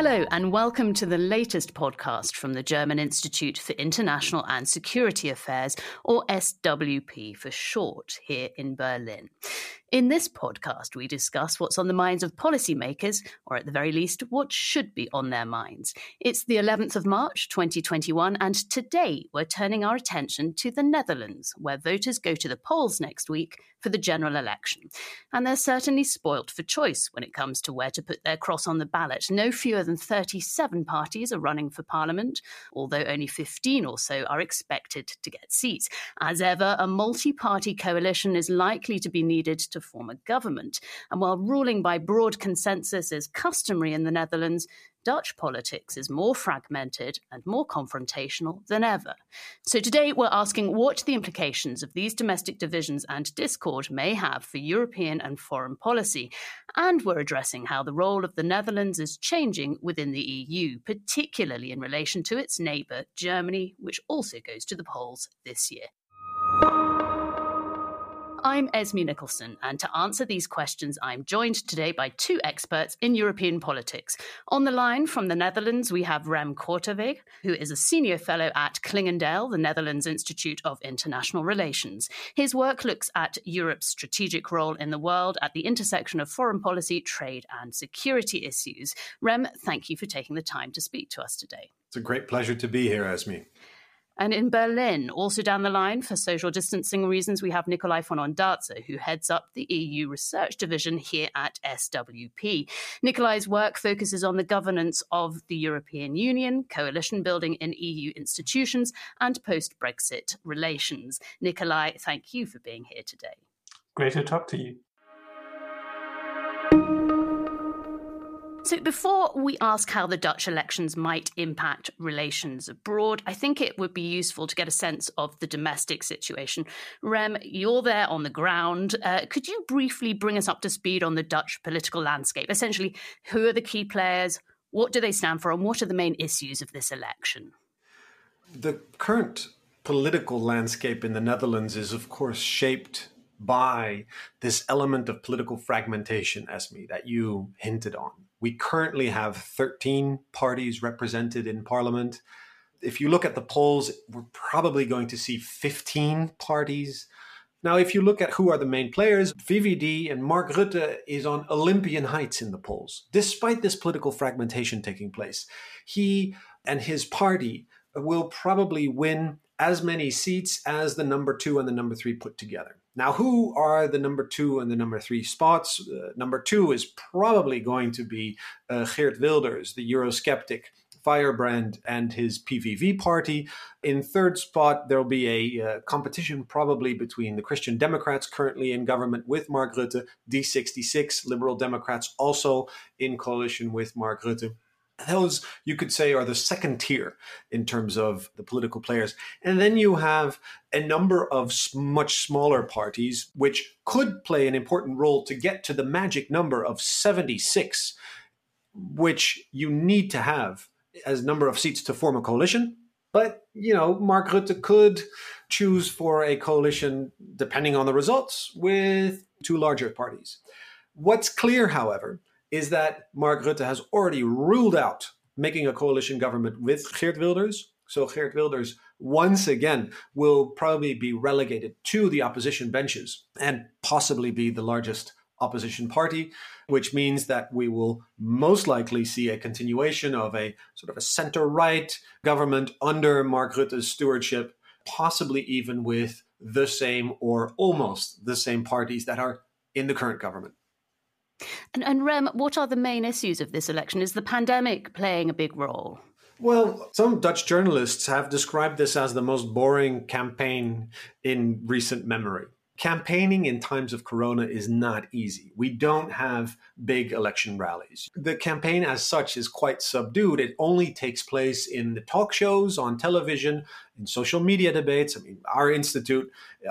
Hello, and welcome to the latest podcast from the German Institute for International and Security Affairs, or SWP for short, here in Berlin. In this podcast, we discuss what's on the minds of policymakers, or at the very least, what should be on their minds. It's the 11th of March, 2021, and today we're turning our attention to the Netherlands, where voters go to the polls next week for the general election. And they're certainly spoilt for choice when it comes to where to put their cross on the ballot. No fewer than 37 parties are running for parliament, although only 15 or so are expected to get seats. As ever, a multi party coalition is likely to be needed to form a government. And while ruling by broad consensus is customary in the Netherlands, Dutch politics is more fragmented and more confrontational than ever. So today we're asking what the implications of these domestic divisions and discord may have for European and foreign policy. And we're addressing how the role of the Netherlands is changing within the EU, particularly in relation to its neighbour, Germany, which also goes to the polls this year. I'm Esme Nicholson, and to answer these questions, I'm joined today by two experts in European politics. On the line from the Netherlands, we have Rem Korteweg, who is a senior fellow at Clingendael, the Netherlands Institute of International Relations. His work looks at Europe's strategic role in the world at the intersection of foreign policy, trade, and security issues. Rem, thank you for taking the time to speak to us today. It's a great pleasure to be here, Esme. And in Berlin, also down the line for social distancing reasons, we have Nicolai von Ondarza, who heads up the EU Research Division here at SWP. Nicolai's work focuses on the governance of the European Union, coalition building in EU institutions, and post Brexit relations. Nicolai, thank you for being here today. Great to talk to you. So, before we ask how the Dutch elections might impact relations abroad, I think it would be useful to get a sense of the domestic situation. Rem, you're there on the ground. Uh, could you briefly bring us up to speed on the Dutch political landscape? Essentially, who are the key players? What do they stand for? And what are the main issues of this election? The current political landscape in the Netherlands is, of course, shaped by this element of political fragmentation, Esme, that you hinted on. We currently have 13 parties represented in parliament. If you look at the polls, we're probably going to see 15 parties. Now, if you look at who are the main players, VVD and Mark Rutte is on Olympian heights in the polls, despite this political fragmentation taking place. He and his party will probably win as many seats as the number two and the number three put together. Now, who are the number two and the number three spots? Uh, number two is probably going to be uh, Geert Wilders, the Eurosceptic Firebrand and his PVV party. In third spot, there'll be a uh, competition probably between the Christian Democrats currently in government with Mark Rutte, D66 Liberal Democrats also in coalition with Mark Rutte those you could say are the second tier in terms of the political players. And then you have a number of much smaller parties which could play an important role to get to the magic number of 76 which you need to have as number of seats to form a coalition. But you know mark rutte could choose for a coalition depending on the results with two larger parties. What's clear however is that Mark Rutte has already ruled out making a coalition government with Geert Wilders. So Geert Wilders once again will probably be relegated to the opposition benches and possibly be the largest opposition party, which means that we will most likely see a continuation of a sort of a center right government under Mark Rutte's stewardship, possibly even with the same or almost the same parties that are in the current government. And, and Rem, what are the main issues of this election? Is the pandemic playing a big role? Well, some Dutch journalists have described this as the most boring campaign in recent memory. Campaigning in times of corona is not easy. We don't have big election rallies. The campaign, as such, is quite subdued. It only takes place in the talk shows, on television, in social media debates. I mean, our institute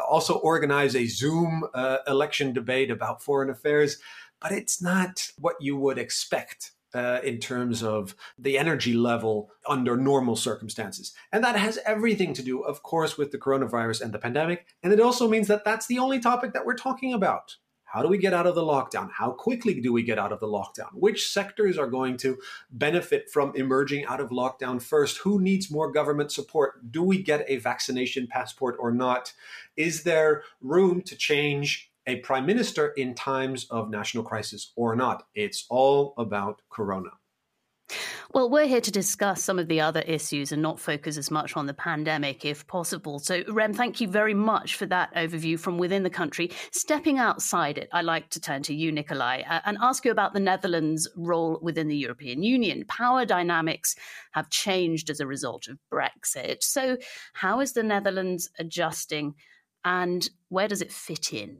also organized a Zoom uh, election debate about foreign affairs but it's not what you would expect uh, in terms of the energy level under normal circumstances. And that has everything to do, of course, with the coronavirus and the pandemic. And it also means that that's the only topic that we're talking about. How do we get out of the lockdown? How quickly do we get out of the lockdown? Which sectors are going to benefit from emerging out of lockdown first? Who needs more government support? Do we get a vaccination passport or not? Is there room to change a prime minister in times of national crisis or not? It's all about Corona. Well, we're here to discuss some of the other issues and not focus as much on the pandemic if possible. So, Rem, thank you very much for that overview from within the country. Stepping outside it, I'd like to turn to you, Nicolai, uh, and ask you about the Netherlands' role within the European Union. Power dynamics have changed as a result of Brexit. So, how is the Netherlands adjusting and where does it fit in?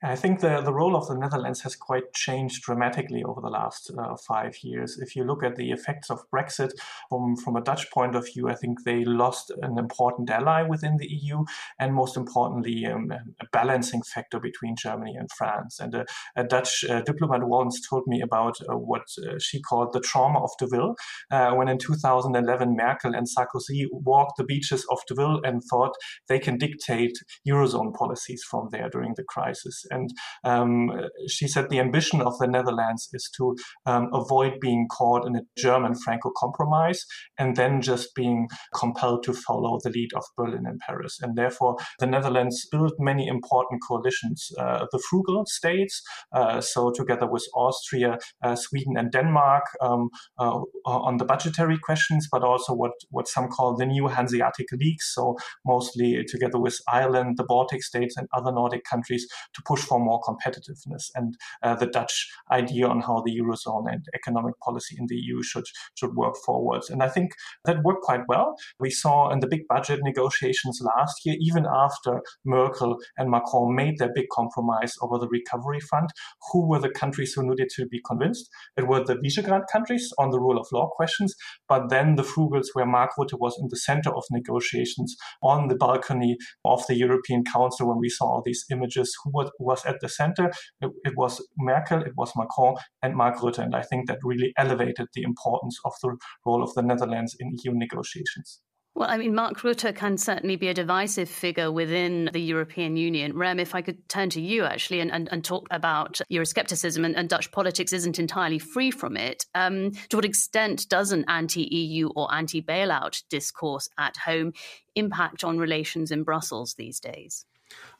I think the, the role of the Netherlands has quite changed dramatically over the last uh, five years. If you look at the effects of Brexit from, from a Dutch point of view, I think they lost an important ally within the EU and, most importantly, um, a balancing factor between Germany and France. And a, a Dutch uh, diplomat once told me about uh, what uh, she called the trauma of Deauville, uh, when in 2011 Merkel and Sarkozy walked the beaches of Deauville and thought they can dictate Eurozone policies from there during the crisis. And um, she said the ambition of the Netherlands is to um, avoid being caught in a German Franco compromise and then just being compelled to follow the lead of Berlin and Paris. And therefore, the Netherlands built many important coalitions. Uh, the frugal states, uh, so together with Austria, uh, Sweden, and Denmark um, uh, on the budgetary questions, but also what, what some call the new Hanseatic League, so mostly together with Ireland, the Baltic states, and other Nordic countries to push push for more competitiveness and uh, the Dutch idea on how the eurozone and economic policy in the EU should should work forwards. And I think that worked quite well. We saw in the big budget negotiations last year, even after Merkel and Macron made their big compromise over the recovery fund, who were the countries who needed to be convinced? It were the Visegrad countries on the rule of law questions, but then the frugals where Mark Rutte was in the center of negotiations on the balcony of the European Council when we saw all these images, who were, was at the center. It, it, was Merkel, it was Macron, and Mark Rutte. And I think that really elevated the importance of the role of the Netherlands in EU negotiations. Well, I mean, Mark Rutte can certainly be a divisive figure within the European Union. Rem, if I could turn to you actually and, and, and talk about Euroscepticism and, and, Dutch politics isn't entirely free from it. Um, to what extent does an anti EU or anti bailout discourse at home impact on relations in Brussels these days?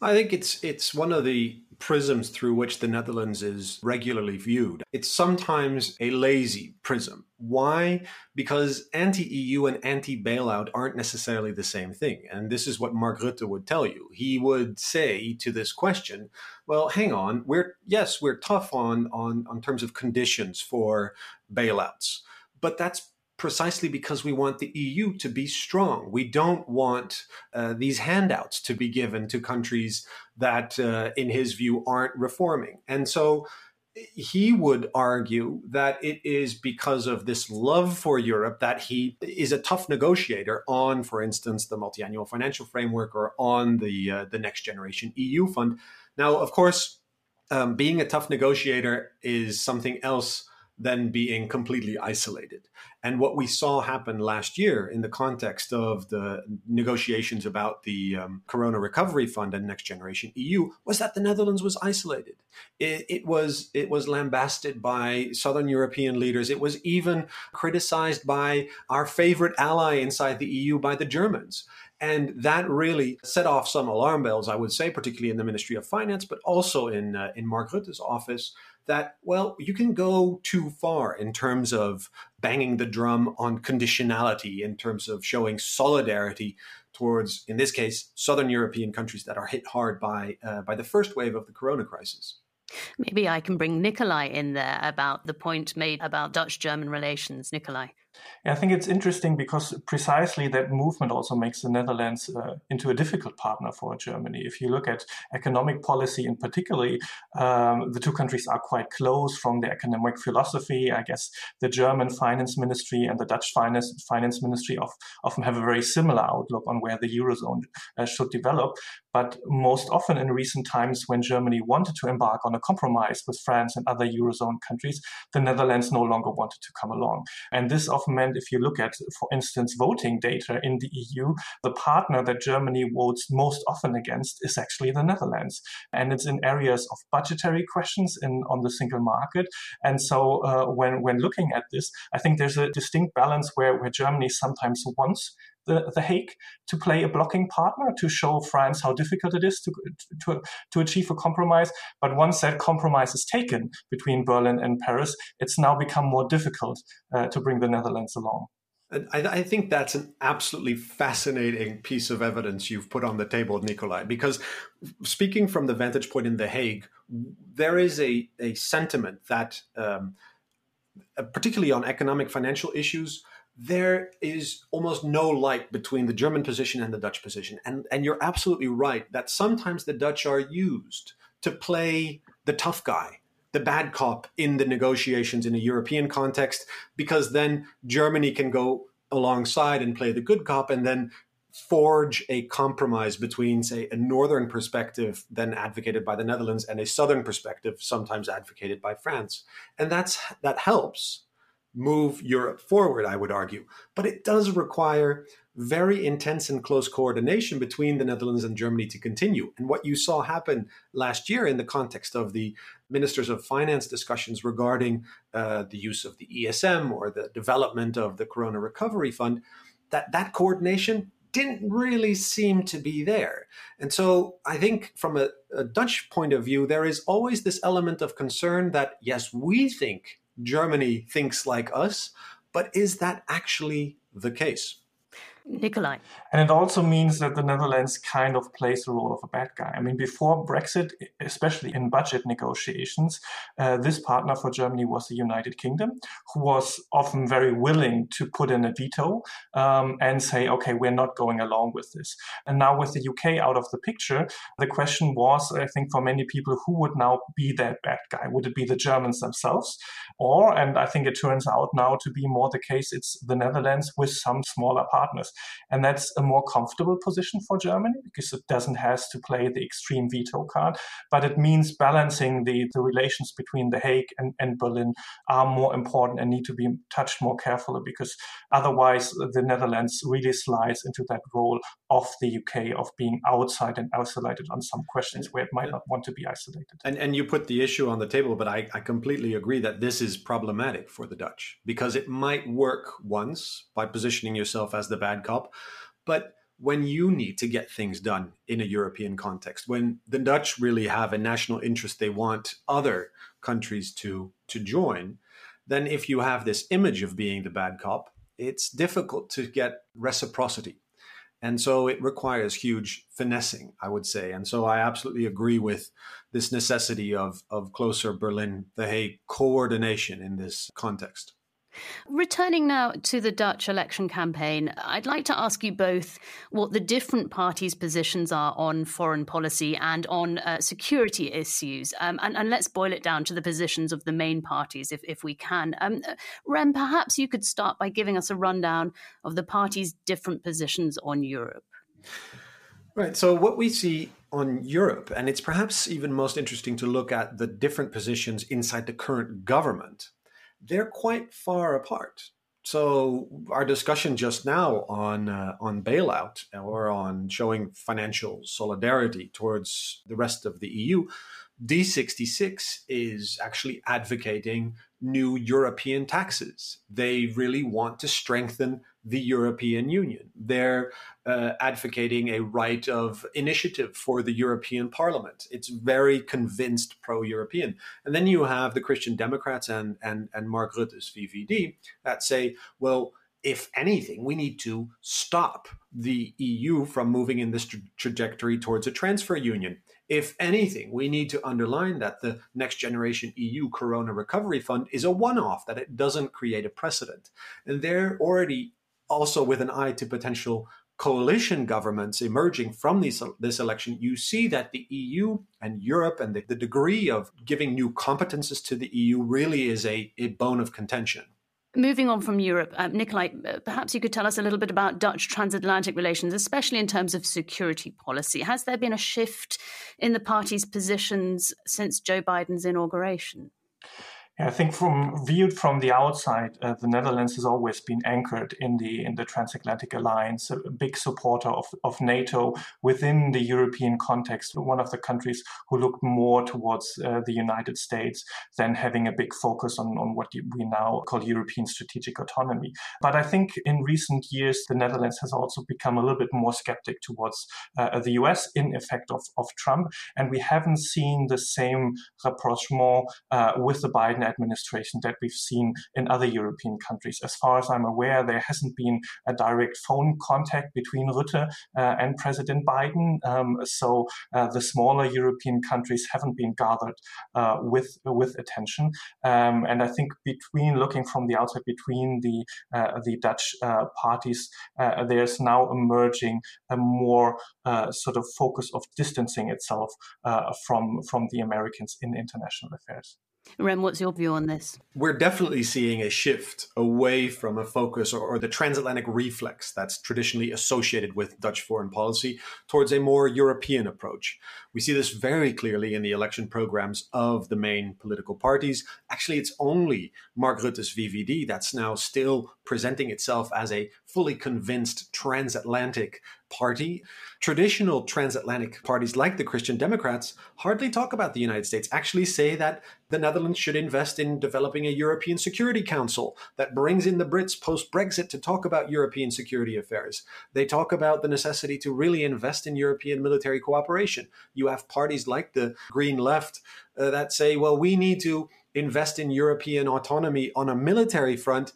I think it's it's one of the prisms through which the Netherlands is regularly viewed. It's sometimes a lazy prism. Why? Because anti-EU and anti-bailout aren't necessarily the same thing. And this is what Mark Rutte would tell you. He would say to this question, well, hang on, we're yes, we're tough on on on terms of conditions for bailouts. But that's precisely because we want the EU to be strong. We don't want uh, these handouts to be given to countries that, uh, in his view, aren't reforming. And so he would argue that it is because of this love for Europe that he is a tough negotiator on, for instance, the multi-annual financial framework or on the uh, the next generation EU fund. Now, of course, um, being a tough negotiator is something else than being completely isolated. And what we saw happen last year in the context of the negotiations about the um, Corona Recovery Fund and Next Generation EU was that the Netherlands was isolated. It, it, was it was lambasted by Southern European leaders. It was even criticized by our favorite ally inside the EU, by the Germans. And that really set off some alarm bells, I would say, particularly in the Ministry of Finance, but also in uh, in Mark Rutte's office, that, well, you can go too far in terms of banging the drum on conditionality, in terms of showing solidarity towards, in this case, Southern European countries that are hit hard by, uh, by the first wave of the corona crisis. Maybe I can bring Nicolai in there about the point made about Dutch German relations. Nicolai. I think it's interesting because precisely that movement also makes the Netherlands uh, into a difficult partner for Germany. If you look at economic policy in particular, um, the two countries are quite close from the economic philosophy. I guess the German finance ministry and the Dutch finance finance ministry of, often have a very similar outlook on where the eurozone uh, should develop. But most often in recent times, when Germany wanted to embark on a compromise with France and other Eurozone countries, the Netherlands no longer wanted to come along. And this often meant, if you look at, for instance, voting data in the EU, the partner that Germany votes most often against is actually the Netherlands. And it's in areas of budgetary questions in, on the single market. And so uh, when, when looking at this, I think there's a distinct balance where, where Germany sometimes wants the, the Hague to play a blocking partner to show France how difficult it is to, to, to achieve a compromise. But once that compromise is taken between Berlin and Paris, it's now become more difficult uh, to bring the Netherlands along. I, I, think that's an absolutely fascinating piece of evidence you've put on the table, Nicolai, because speaking from the vantage point in The Hague, there is a, a sentiment that, um, particularly on economic financial issues, there is almost no light between the German position and the Dutch position. And, and you're absolutely right that sometimes the Dutch are used to play the tough guy, the bad cop in the negotiations in a European context, because then Germany can go alongside and play the good cop and then forge a compromise between, say, a northern perspective then advocated by the Netherlands and a southern perspective sometimes advocated by France. And that's that helps move Europe forward, I would argue. But it does require very intense and close coordination between the Netherlands and Germany to continue. And what you saw happen last year in the context of the ministers of finance discussions regarding uh, the use of the ESM or the development of the Corona Recovery Fund, that that coordination didn't really seem to be there. And so I think from a, a Dutch point of view, there is always this element of concern that, yes, we think Germany thinks like us, but is that actually the case? Nicolai. And it also means that the Netherlands kind of plays the role of a bad guy. I mean, before Brexit, especially in budget negotiations, uh, this partner for Germany was the United Kingdom, who was often very willing to put in a veto um, and say, okay, we're not going along with this. And now with the UK out of the picture, the question was, I think, for many people, who would now be that bad guy? Would it be the Germans themselves? Or, and I think it turns out now to be more the case, it's the Netherlands with some smaller partners. And that's a more comfortable position for Germany because it doesn't have to play the extreme veto card, but it means balancing the, the relations between The Hague and, and Berlin are more important and need to be touched more carefully because otherwise the Netherlands really slides into that role of the UK of being outside and isolated on some questions where it might not want to be isolated. And, and you put the issue on the table, but I, I completely agree that this is problematic for the Dutch because it might work once by positioning yourself as the bad but when you need to get things done in a European context, when the Dutch really have a national interest, they want other countries to to join, then if you have this image of being the bad cop, it's difficult to get reciprocity. And so it requires huge finessing, I would say. And so I absolutely agree with this necessity of, of closer Berlin, The Hague coordination in this context. Returning now to the Dutch election campaign, I'd like to ask you both what the different parties' positions are on foreign policy and on uh, security issues. Um, and, and, let's boil it down to the positions of the main parties, if, if we can. Um, uh, Rem, perhaps you could start by giving us a rundown of the parties' different positions on Europe. Right. So, what we see on Europe, and it's perhaps even most interesting to look at the different positions inside the current government they're quite far apart. So our discussion just now on uh, on bailout or on showing financial solidarity towards the rest of the EU, D66 is actually advocating new European taxes. They really want to strengthen the European Union. They're uh, advocating a right of initiative for the European Parliament. It's very convinced pro European. And then you have the Christian Democrats and, and, and Mark Rutte's VVD that say, well, if anything, we need to stop the EU from moving in this tra- trajectory towards a transfer union. If anything, we need to underline that the next generation EU Corona Recovery Fund is a one off, that it doesn't create a precedent. And they're already also with an eye to potential coalition governments emerging from these, this election, you see that the EU and Europe and the, the degree of giving new competences to the EU really is a, a bone of contention. Moving on from Europe, uh, Nicolai, uh, perhaps you could tell us a little bit about Dutch transatlantic relations, especially in terms of security policy. Has there been a shift in the party's positions since Joe Biden's inauguration? I think from viewed from the outside, uh, the Netherlands has always been anchored in the in the transatlantic alliance, a big supporter of, of NATO within the European context, one of the countries who looked more towards uh, the United States than having a big focus on, on what we now call European strategic autonomy. But I think in recent years, the Netherlands has also become a little bit more skeptic towards uh, the US in effect of, of Trump. And we haven't seen the same rapprochement uh, with the Biden administration that we've seen in other European countries. As far as I'm aware, there hasn't been a direct phone contact between Rutte uh, and President Biden. Um, so uh, the smaller European countries haven't been gathered uh, with with attention. Um, and I think between looking from the outside, between the the Dutch parties, there's now emerging a more sort of focus of distancing itself from from the Americans in international affairs. Rem, what's your view on this? We're definitely seeing a shift away from a focus or, or, the transatlantic reflex that's traditionally associated with Dutch foreign policy towards a more European approach. We see this very clearly in the election programs of the main political parties. Actually, it's only Mark Rutte's VVD that's now still presenting itself as a fully convinced transatlantic party. Traditional transatlantic parties like the Christian Democrats hardly talk about the United States, actually say that the Netherlands should invest in developing a European Security Council that brings in the Brits post Brexit to talk about European security affairs. They talk about the necessity to really invest in European military cooperation. You have parties like the Green Left uh, that say, well, we need to invest in European autonomy on a military front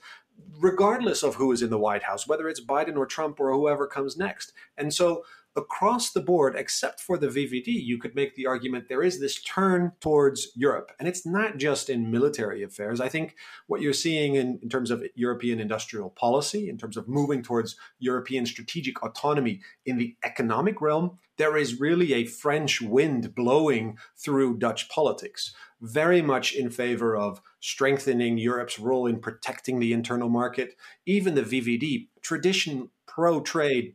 regardless of who is in the White House, whether it's Biden or Trump or whoever comes next. And so across the board, except for the VVD, you could make the argument there is this turn towards Europe. And it's not just in military affairs. I think what you're seeing in, in terms of European industrial policy, in terms of moving towards European strategic autonomy in the economic realm, there is really a French wind blowing through Dutch politics, very much in favor of strengthening Europe's role in protecting the internal market. Even the VVD, tradition pro trade,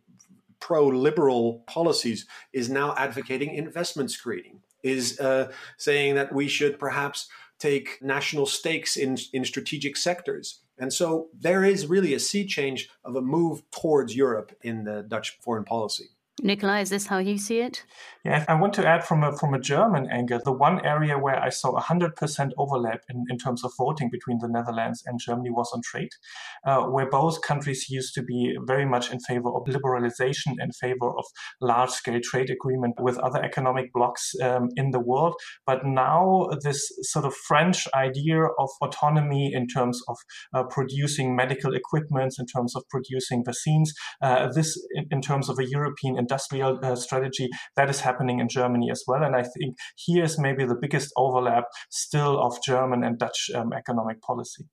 pro liberal policies is now advocating investment screening, is uh, saying that we should perhaps take national stakes in, in strategic sectors. And so there is really a sea change of a move towards Europe in the Dutch foreign policy. Nicolai, is this how you see it? Yeah, I want to add from a, from a German angle, the one area where I saw 100% overlap in, in terms of voting between the Netherlands and Germany was on trade, uh, where both countries used to be very much in favor of liberalization, in favor of large scale trade agreement with other economic blocs um, in the world. But now, this sort of French idea of autonomy in terms of uh, producing medical equipment, in terms of producing vaccines, uh, this in, in terms of a European industrial uh, strategy that is happening in Germany as well. And I think here is maybe the biggest overlap still of German and Dutch um, economic policy.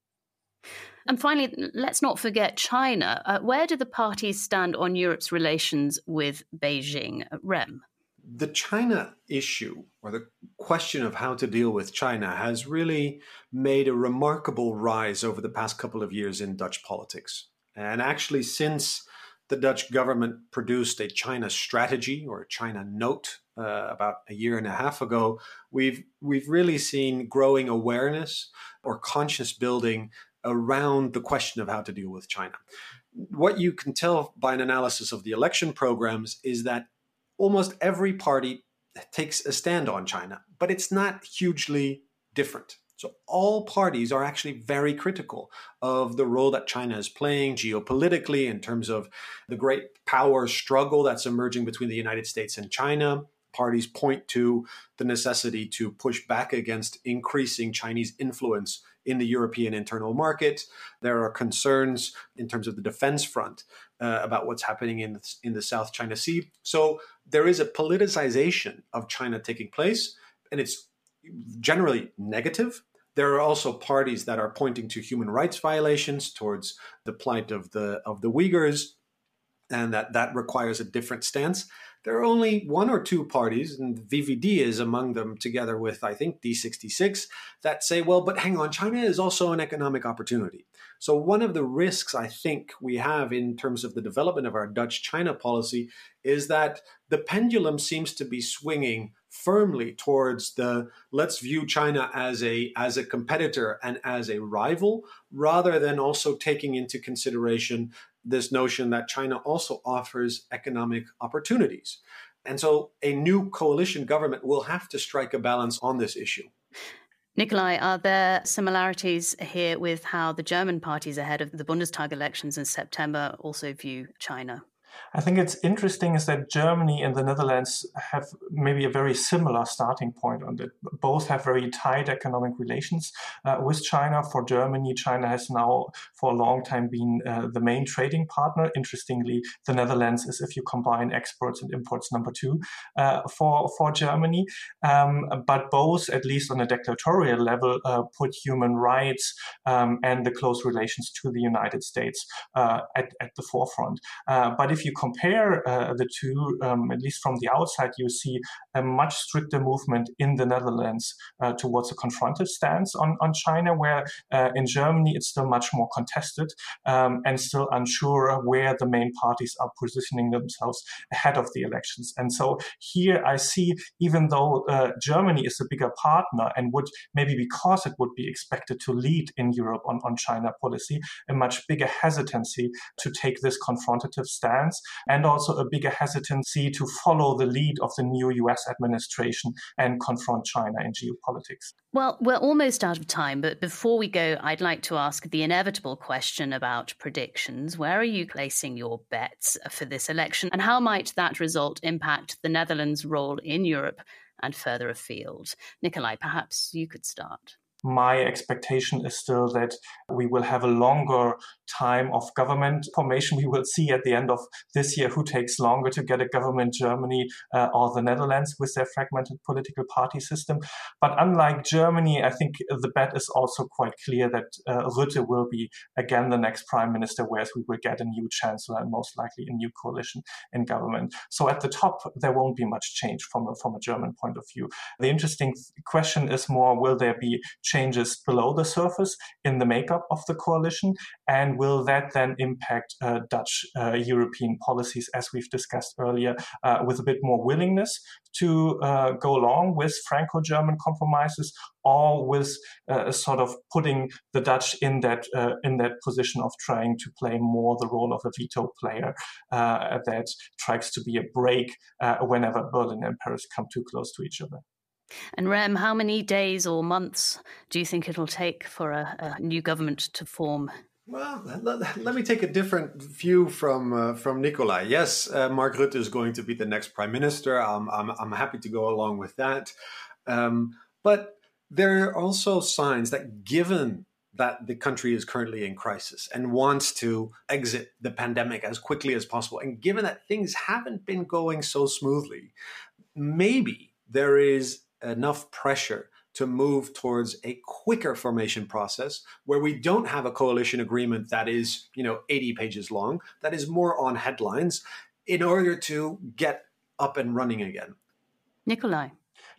And finally, let's not forget China. Uh, where do the parties stand on Europe's relations with Beijing? Uh, Rem? The China issue, or the question of how to deal with China, has really made a remarkable rise over the past couple of years in Dutch politics. And actually, since the Dutch government produced a China strategy or a China note uh, about a year and a half ago. We've we've really seen growing awareness or conscious building around the question of how to deal with China. What you can tell by an analysis of the election programs is that almost every party takes a stand on China, but it's not hugely different. So all parties are actually very critical of the role that China is playing geopolitically in terms of the great power struggle that's emerging between the United States and China. Parties point to the necessity to push back against increasing Chinese influence in the European internal market. There are concerns in terms of the defense front uh, about what's happening in the, in the South China Sea. So there is a politicization of China taking place, and it's generally negative. There are also parties that are pointing to human rights violations towards the plight of the of the Uyghurs, and that that requires a different stance. there are only one or two parties, and VVD is among them, together with, I think, D66, that say, well, but hang on, China is also an economic opportunity. So, one of the risks I think we have in terms of the development of our Dutch China policy is that the pendulum seems to be swinging firmly towards the let's view China as a as a competitor and as a rival rather than also taking into consideration this notion that China also offers economic opportunities. And so a new coalition government will have to strike a balance on this issue. Nicolai, are there similarities here with how the German parties ahead of the Bundestag elections in September also view China? I think it's interesting is that Germany and the Netherlands have maybe a very similar starting point on that. Both have very tight economic relations uh, with China. For Germany, China has now for a long time been uh, the main trading partner. Interestingly, the Netherlands is, if you combine exports and imports, number two uh, for for Germany. Um, but both, at least on a declaratorial level, uh, put human rights um, and the close relations to the United States uh, at, at the forefront. Uh, but if you compare uh, the two, um, at least from the outside, you see a much stricter movement in the Netherlands uh, towards a confrontive stance on, on China, where uh, in Germany it's still much more contested um, and still unsure where the main parties are positioning themselves ahead of the elections. And so here I see, even though uh, Germany is a bigger partner and would maybe because it would be expected to lead in Europe on, on China policy, a much bigger hesitancy to take this confrontative stance and also a bigger hesitancy to follow the lead of the new US administration and confront China in geopolitics. Well, we're almost out of time, but before we go, I'd like to ask the inevitable question about predictions. Where are you placing your bets for this election, and how might that result impact the Netherlands' role in Europe and further afield? Nicolai, perhaps you could start my expectation is still that we will have a longer time of government formation. We will see at the end of this year who takes longer to get a government, Germany uh, or the Netherlands with their fragmented political party system. But unlike Germany, I think the bet is also quite clear that uh, Rutte will be again the next prime minister, whereas we will get a new chancellor and most likely a new coalition in government. So at the top, there won't be much change from a, from a German point of view. The interesting question is more, will there be changes below the surface in the makeup of the coalition? And will that then impact uh, Dutch uh, European policies, as we've discussed earlier, uh, with a bit more willingness to uh, go along with Franco German compromises? Or with uh, sort of putting the Dutch in that in that position of trying to play more the role of a veto player that tries to be a brake whenever Berlin and Paris come too close to each other. And Rem, how many days or months do you think it'll take for a, a new government to form? Well, let, let, me take a different view from uh, from Nicolai. Yes, uh, Mark Rutte is going to be the next prime minister. I'm I'm, I'm happy to go along with that. Um, but there are also signs that, given that the country is currently in crisis and wants to exit the pandemic as quickly as possible, and given that things haven't been going so smoothly, maybe there is enough pressure to move towards a quicker formation process where we don't have a coalition agreement that is, you know, 80 pages long, that is more on headlines in order to get up and running again. Nicolai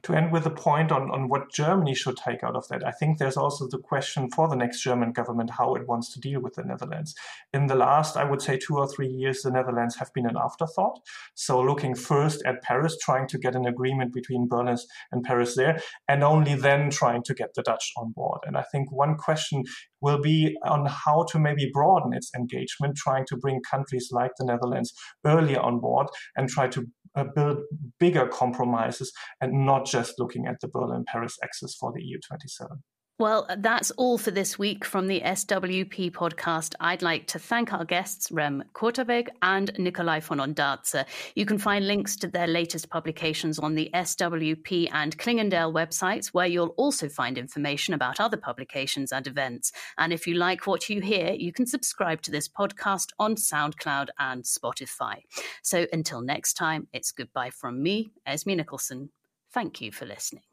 to end with a point on, on what Germany should take out of that, I think there's also the question for the next German government how it wants to deal with the Netherlands. In the last, I would say, two or three years, the Netherlands have been an afterthought. So looking first at Paris, trying to get an agreement between Berlin and Paris there, and only then trying to get the Dutch on board. And I think one question will be on how to maybe broaden its engagement, trying to bring countries like the Netherlands earlier on board and try to uh, build bigger compromises and not just looking at the Berlin Paris axis for the EU 27. Well, that's all for this week from the SWP podcast. I'd like to thank our guests, Rem Korteweg and Nicolai von Ondarza. You can find links to their latest publications on the SWP and Clingendael websites, where you'll also find information about other publications and events. And if you like what you hear, you can subscribe to this podcast on SoundCloud and Spotify. So until next time, it's goodbye from me, Esme Nicholson. Thank you for listening.